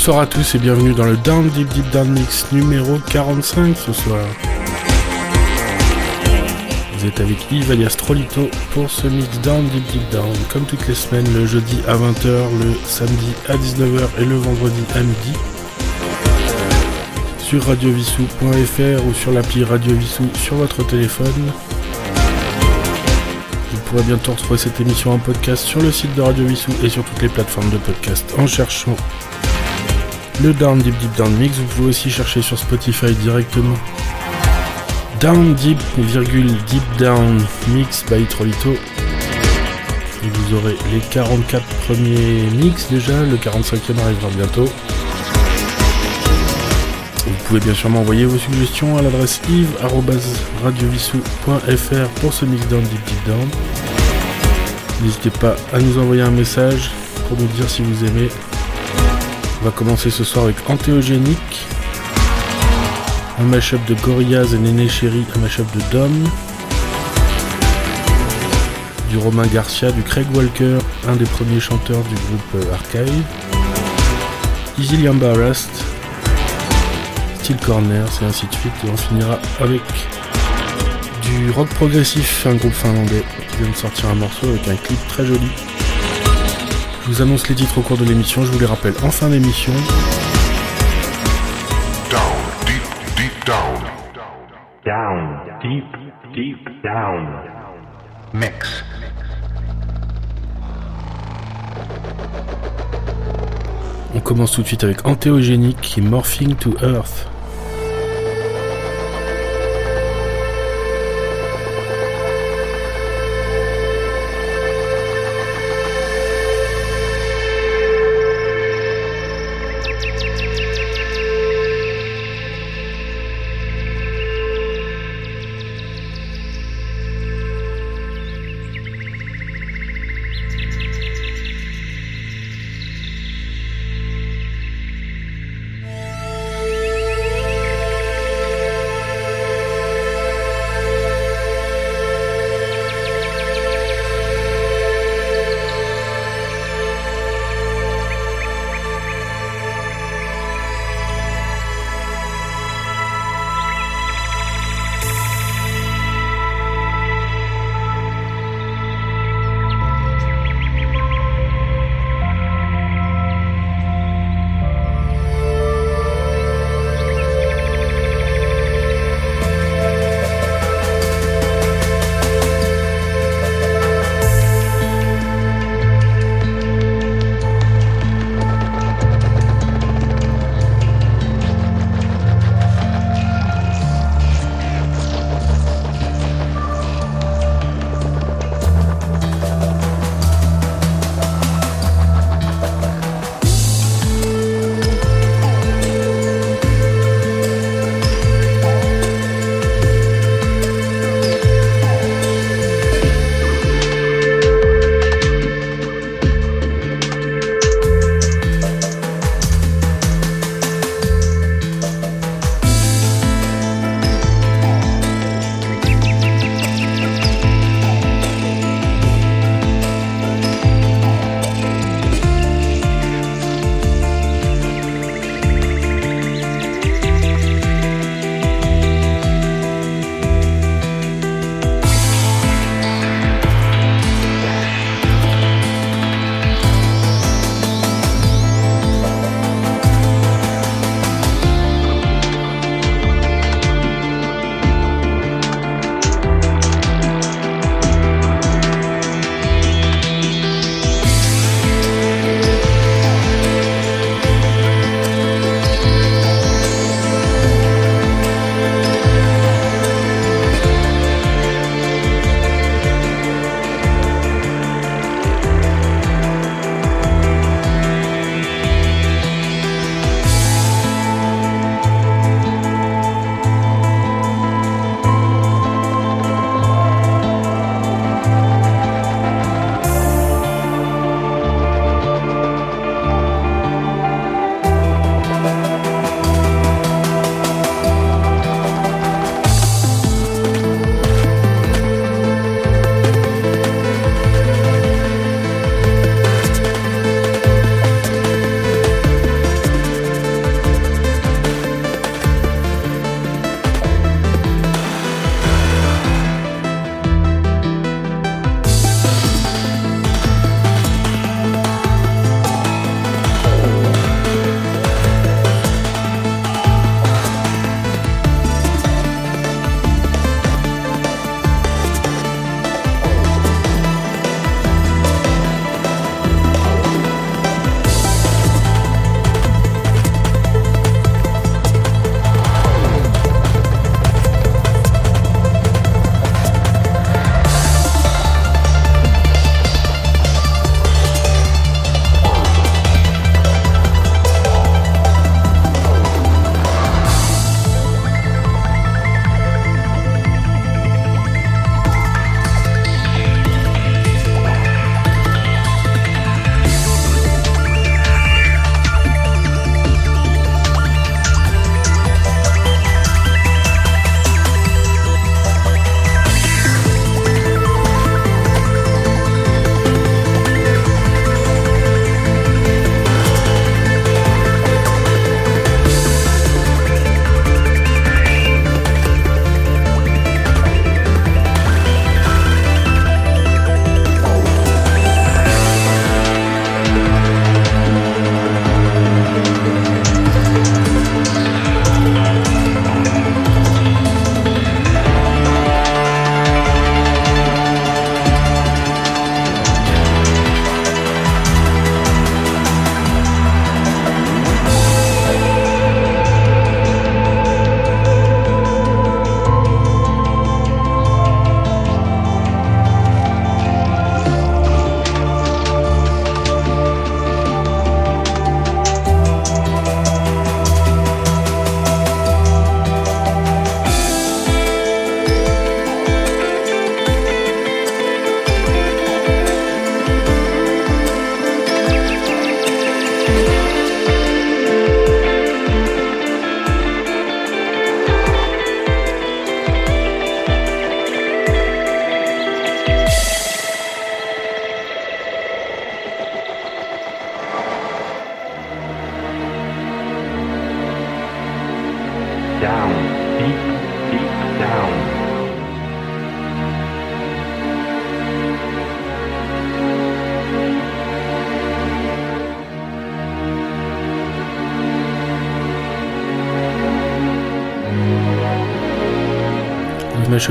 Bonsoir à tous et bienvenue dans le Down Deep Deep Down Mix numéro 45 ce soir. Vous êtes avec Yves alias pour ce mix Down Deep Deep Down, comme toutes les semaines, le jeudi à 20h, le samedi à 19h et le vendredi à midi. Sur radiovissou.fr ou sur l'appli Radio Vissou sur votre téléphone. Vous pourrez bientôt retrouver cette émission en podcast sur le site de Radio Vissou et sur toutes les plateformes de podcast en cherchant le Down Deep Deep Down Mix. Vous pouvez aussi chercher sur Spotify directement. Down Deep, virgule Deep Down Mix by Trolito. Et vous aurez les 44 premiers mix déjà, le 45e arrivera bientôt. Vous pouvez bien sûr m'envoyer vos suggestions à l'adresse yves.radiovissou.fr pour ce mix Down Deep Deep Down. N'hésitez pas à nous envoyer un message pour nous dire si vous aimez on va commencer ce soir avec Antéogénique, un mashup de Gorillaz et Néné Chéri, un mashup de Dom, du Romain Garcia, du Craig Walker, un des premiers chanteurs du groupe euh, Archive, Easy Liamba Rust, Steel Corner, et ainsi de suite, et on finira avec du rock progressif, un groupe finlandais qui vient de sortir un morceau avec un clip très joli. Je vous annonce les titres au cours de l'émission, je vous les rappelle en fin d'émission. Down, deep, deep down. Down, deep, deep down. Mix. On commence tout de suite avec Antéogénique et Morphing to Earth.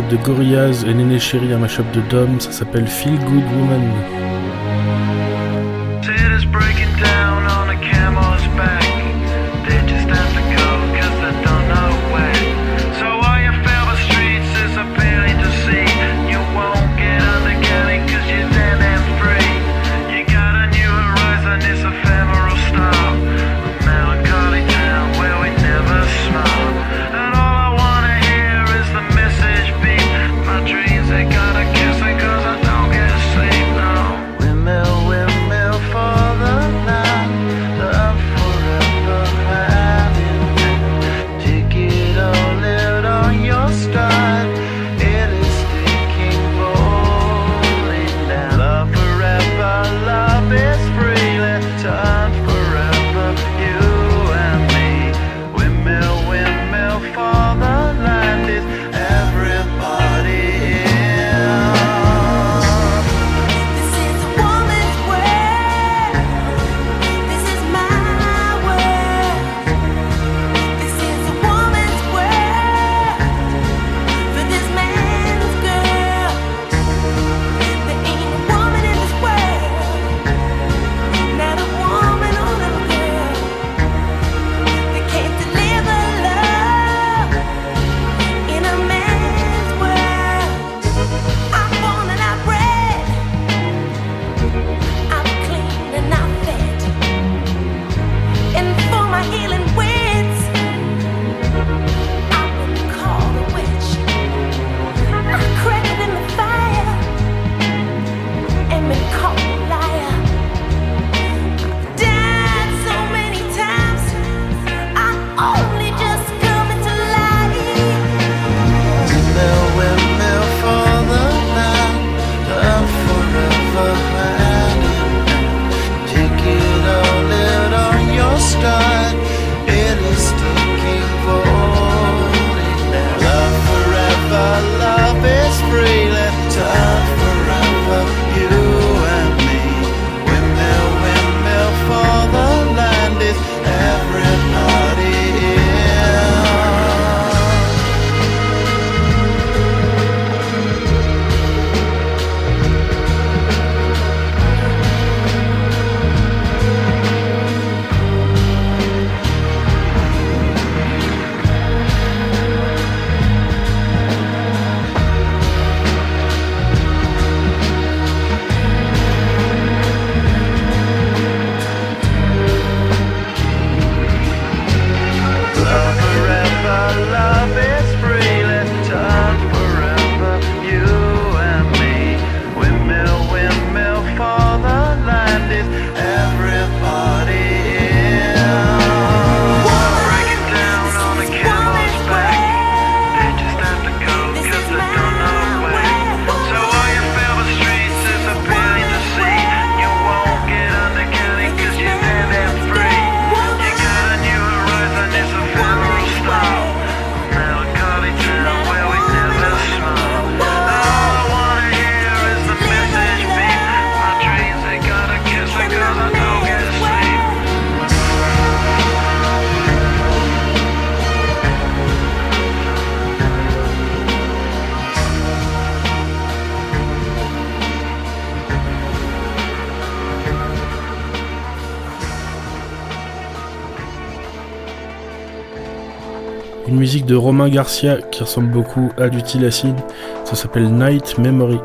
de Gorillaz et Néné Chéri, un mashup de Dom, ça s'appelle Feel Good Woman. de Romain Garcia qui ressemble beaucoup à du Ça s'appelle Night Memory.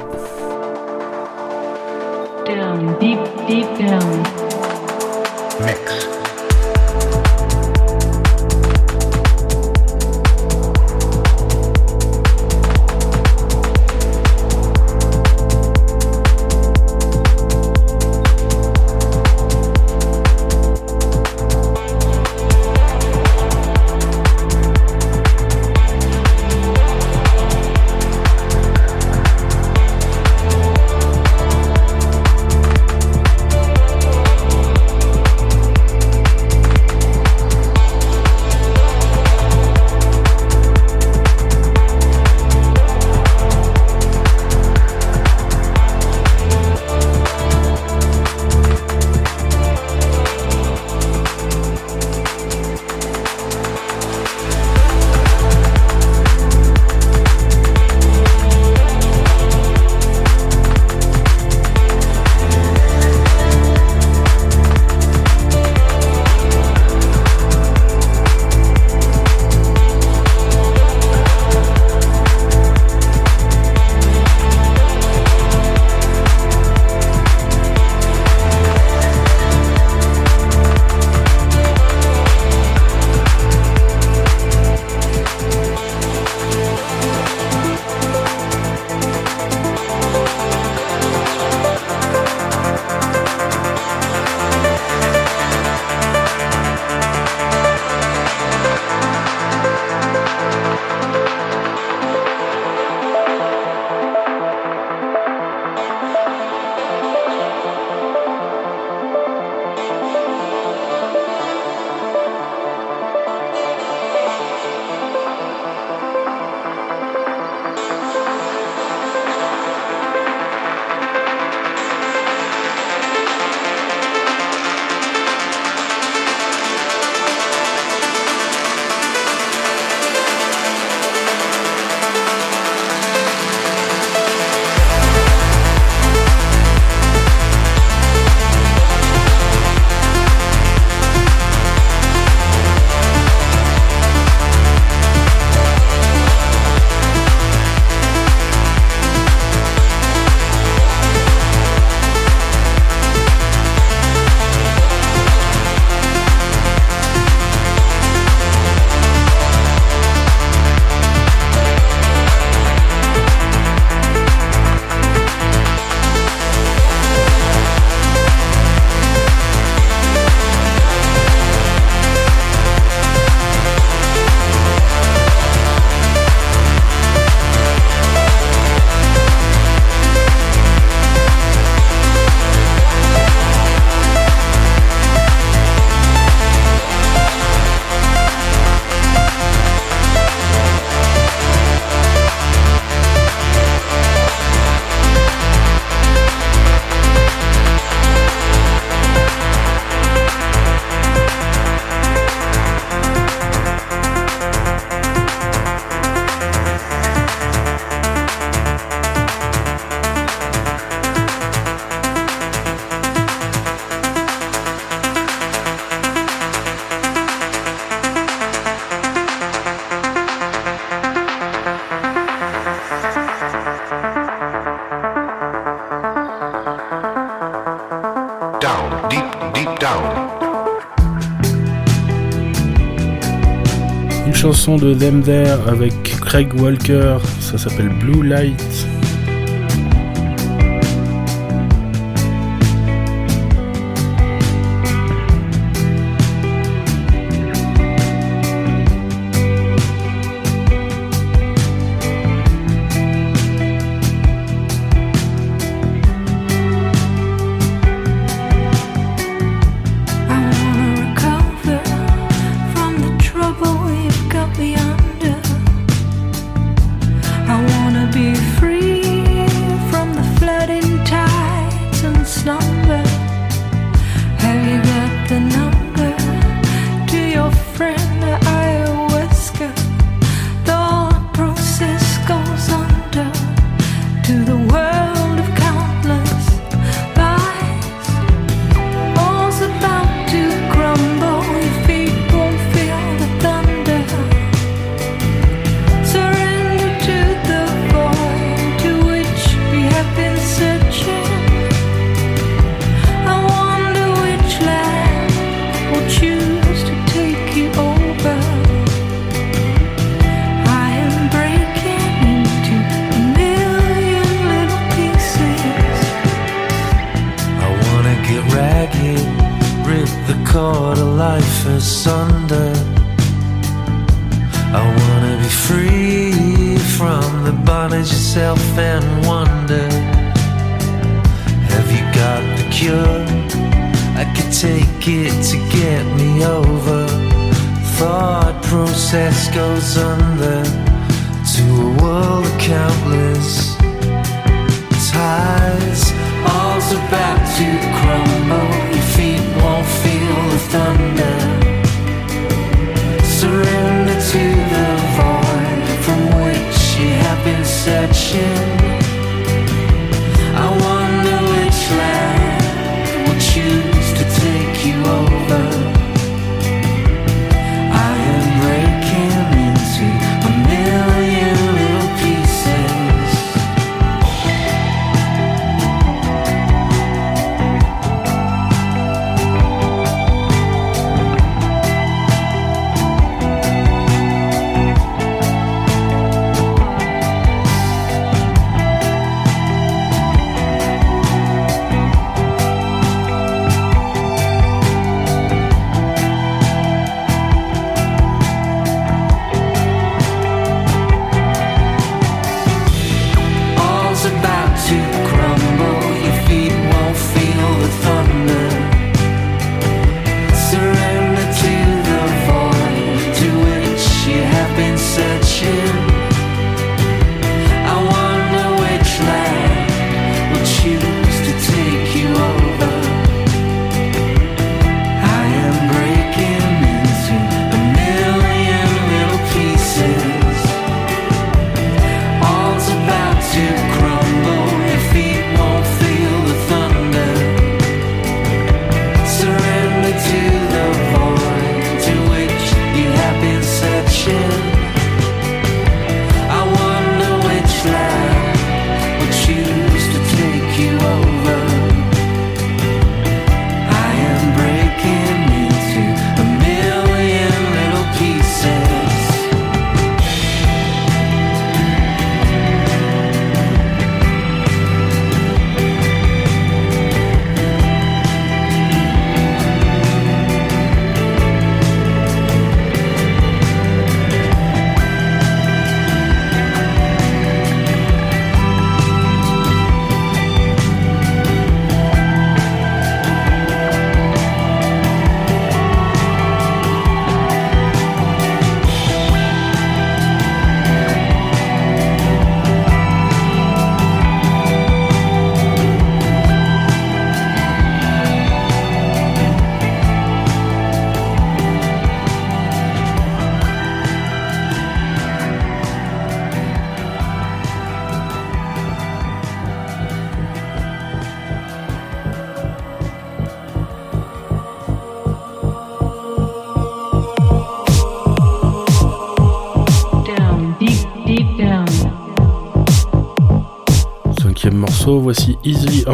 son de Them There avec Craig Walker, ça s'appelle Blue Light.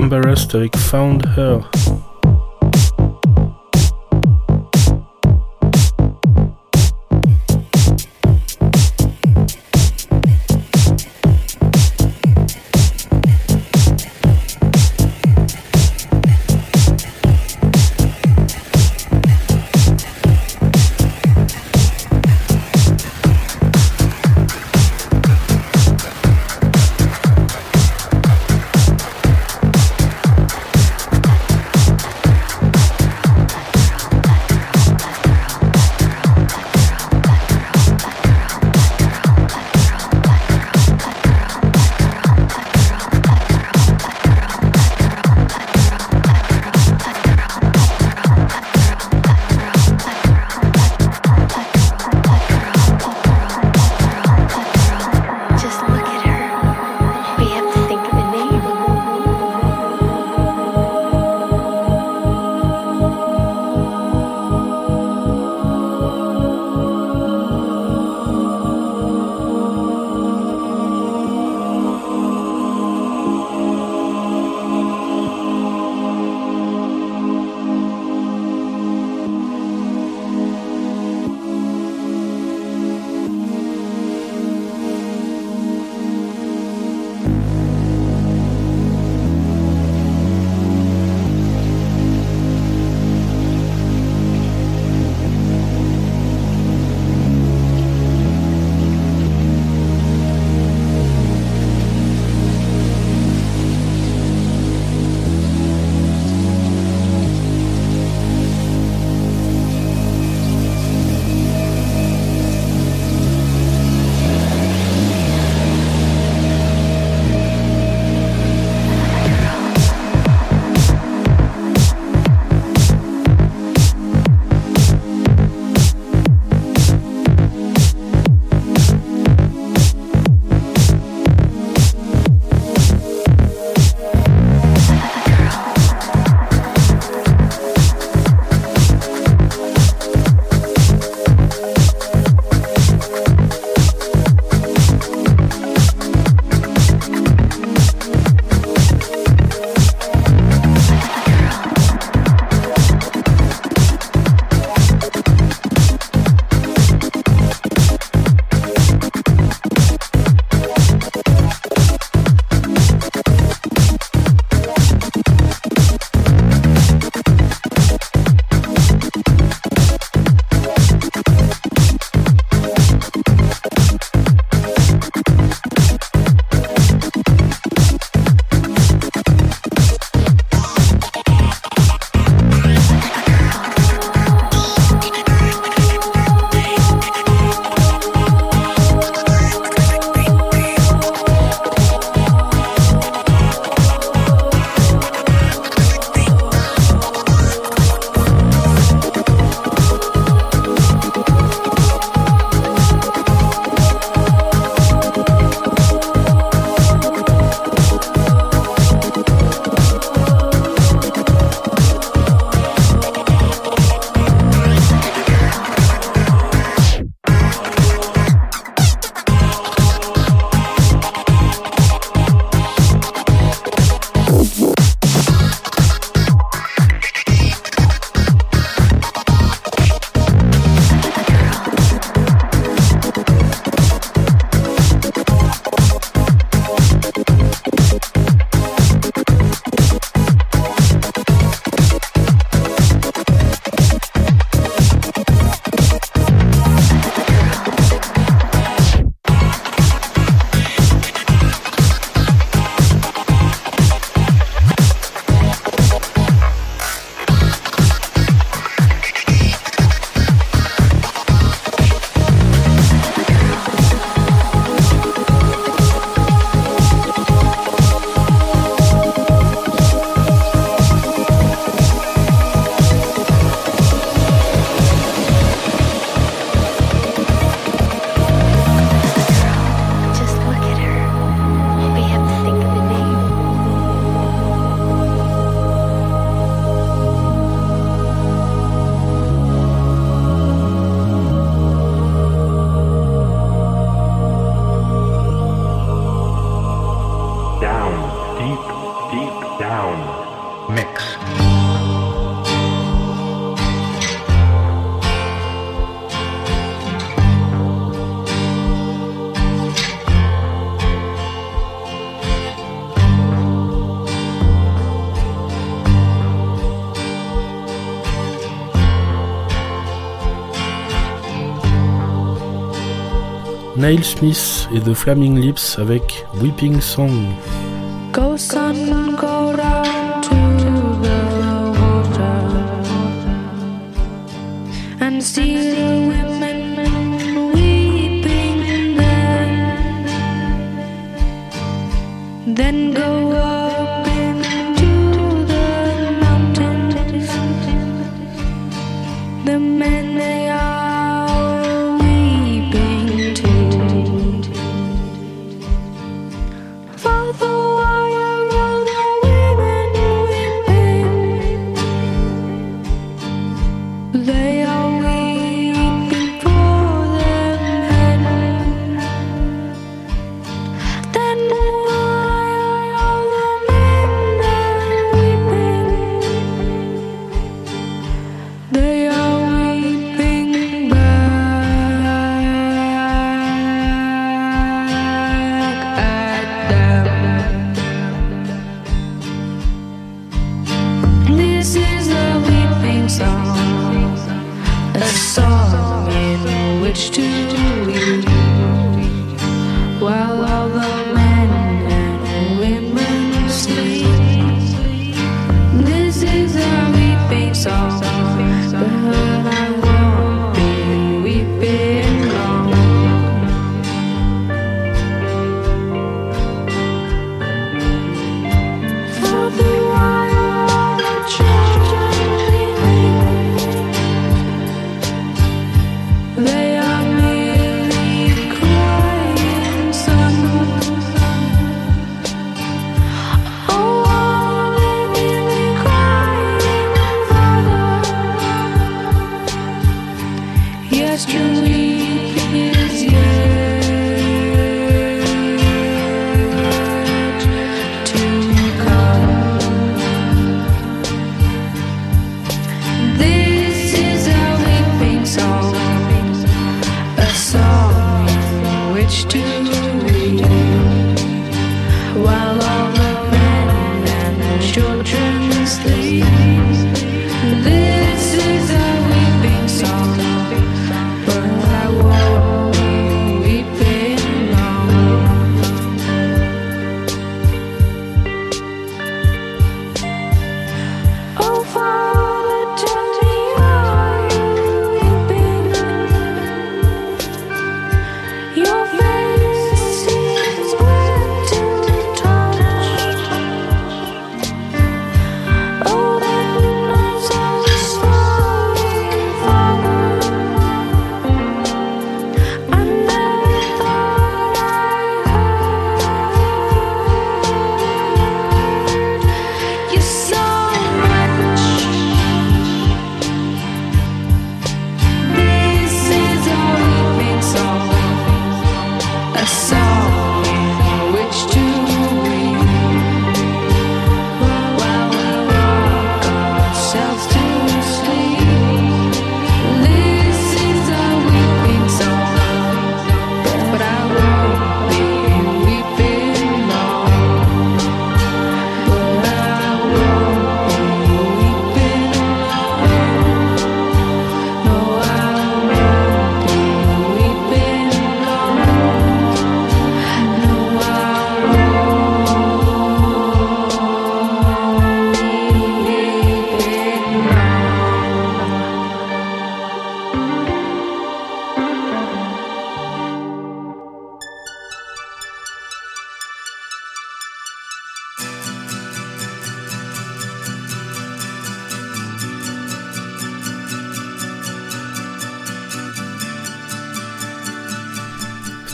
embarrassed Eric found her. Nile Smith et The Flaming Lips avec Weeping Song. Go sun, go down to the water and see the women weeping there. Then go up into the mountains, the men.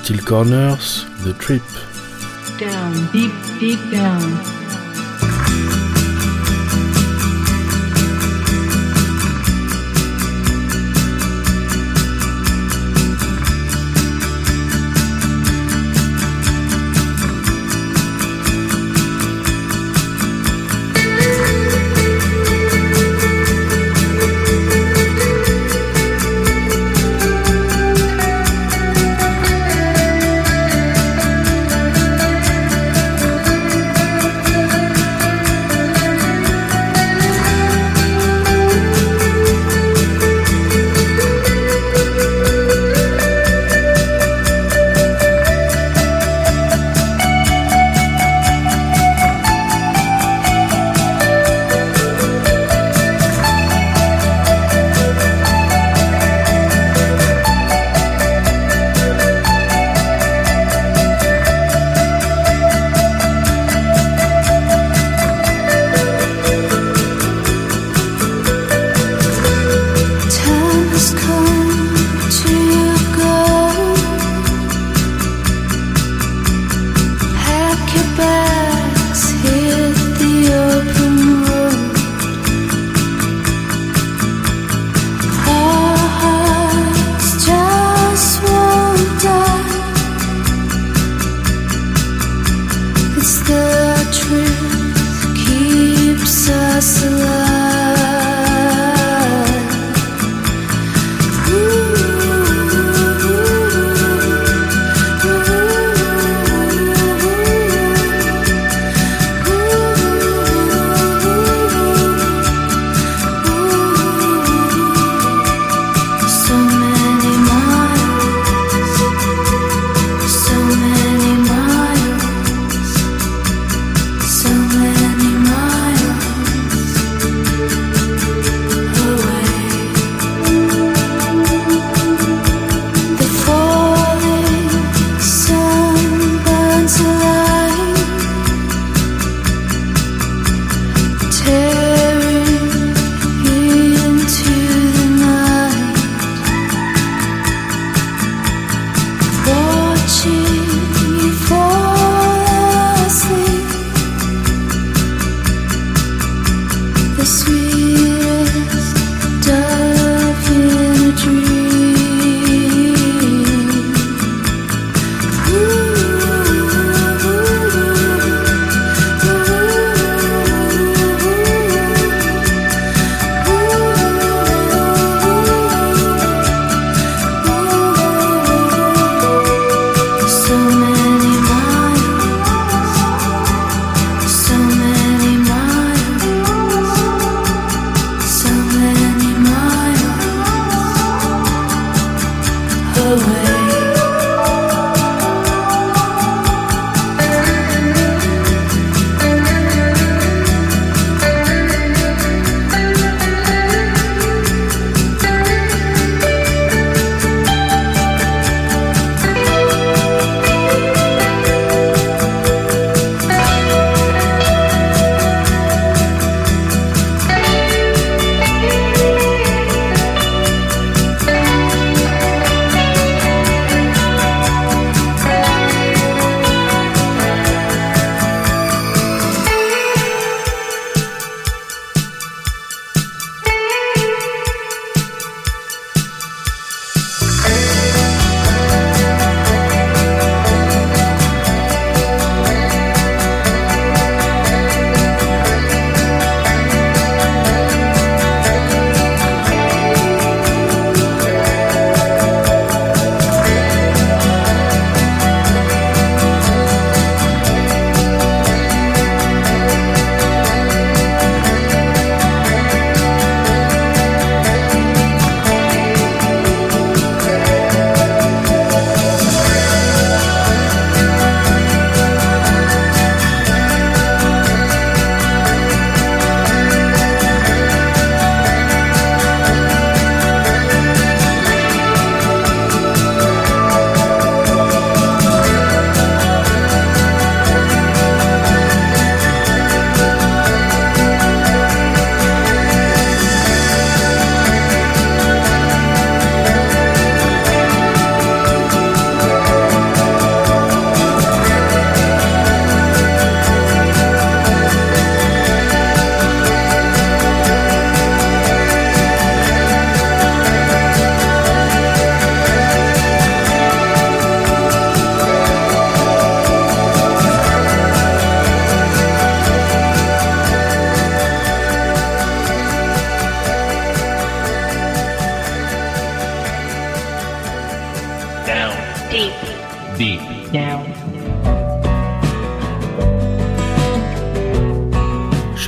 Steel Corners, The Trip. Down, deep, deep down.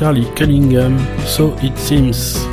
Charlie Cunningham, So It Seems.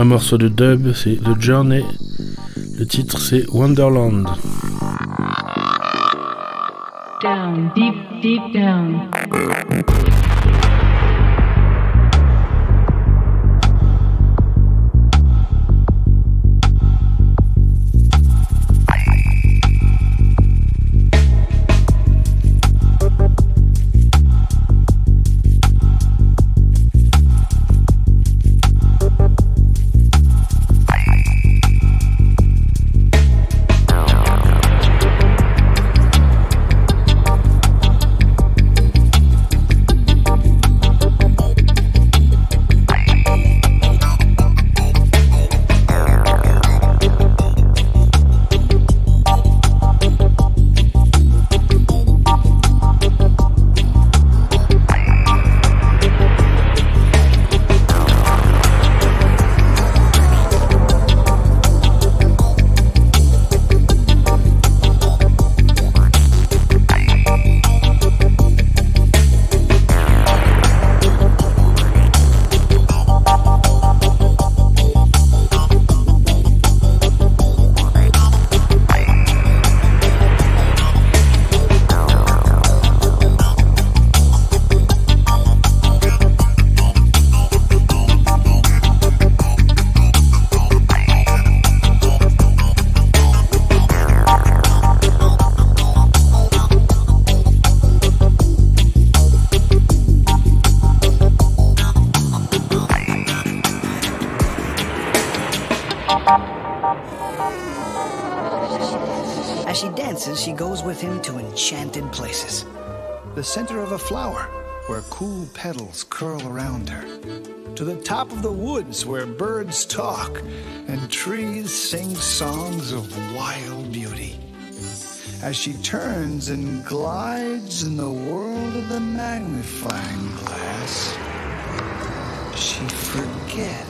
Un morceau de dub, c'est The Journey. Le titre, c'est Wonderland. as she turns and glides in the world of the magnifying glass, she forgets.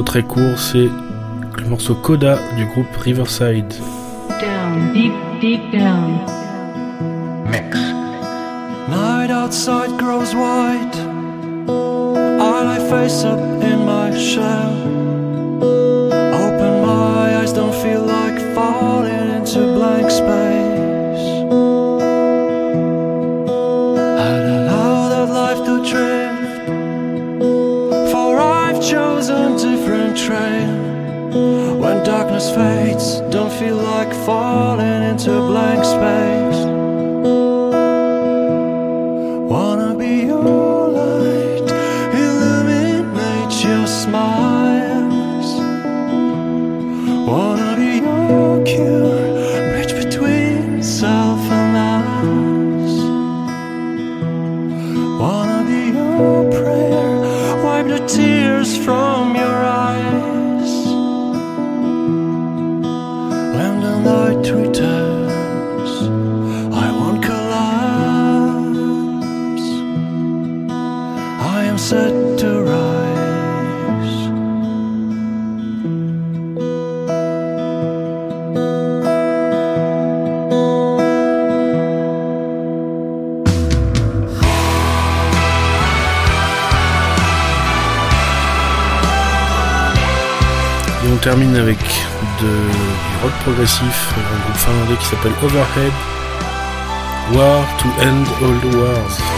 Morceau très court, c'est le morceau Coda du groupe Riverside. Down, deep, deep down. Mix. Night outside grows white. I lie face up in my shell. Open my eyes, don't feel like falling into blank space. Wanna be your termine avec du rock progressif, un groupe finlandais qui s'appelle Overhead. War to End All Wars.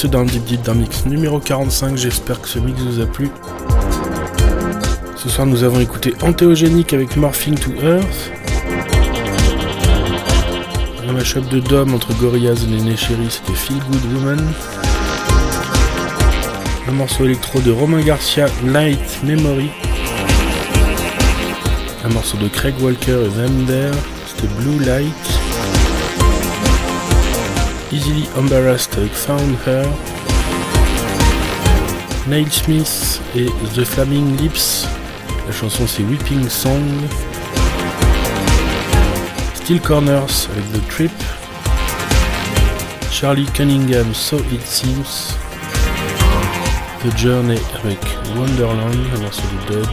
C'est ce Down Deep Deep Down Mix numéro 45. J'espère que ce mix vous a plu. Ce soir, nous avons écouté Antéogénique avec Morphing to Earth. Un mashup de Dom entre Gorillaz et Néné Chéri, c'était Feel Good Woman. Un morceau électro de Romain Garcia, Light Memory. Un morceau de Craig Walker et Vander, c'était Blue Light. Easily Embarrassed avec Found Her. Neil Smith et The Flaming Lips. La chanson c'est Weeping Song. Steel Corners avec The Trip. Charlie Cunningham, So It Seems. The Journey avec Wonderland, un morceau de dub.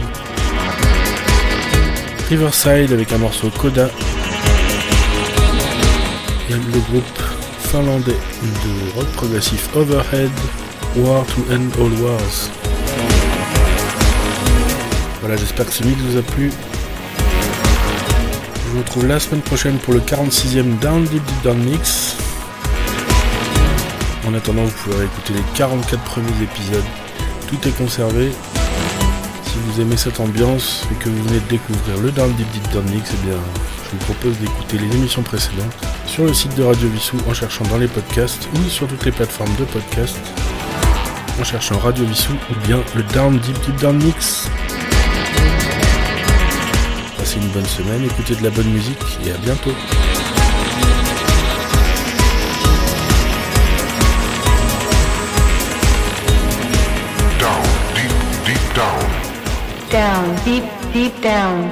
Riverside avec un morceau Coda. Et le groupe finlandais de rock progressif Overhead, War to End All Wars. Voilà, j'espère que ce mix vous a plu. Je vous retrouve la semaine prochaine pour le 46e Down Deep Deep Down Mix. En attendant, vous pourrez écouter les 44 premiers épisodes. Tout est conservé. Si vous aimez cette ambiance et que vous venez de découvrir le Down Deep Deep Down Mix, eh bien, je vous propose d'écouter les émissions précédentes sur le site de Radio Vissou en cherchant dans les podcasts ou sur toutes les plateformes de podcasts en cherchant Radio Vissou ou bien le Down Deep Deep Down Mix. Passez une bonne semaine, écoutez de la bonne musique et à bientôt. Down, deep, deep down. Down, deep, deep down.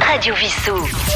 Radio Vissou.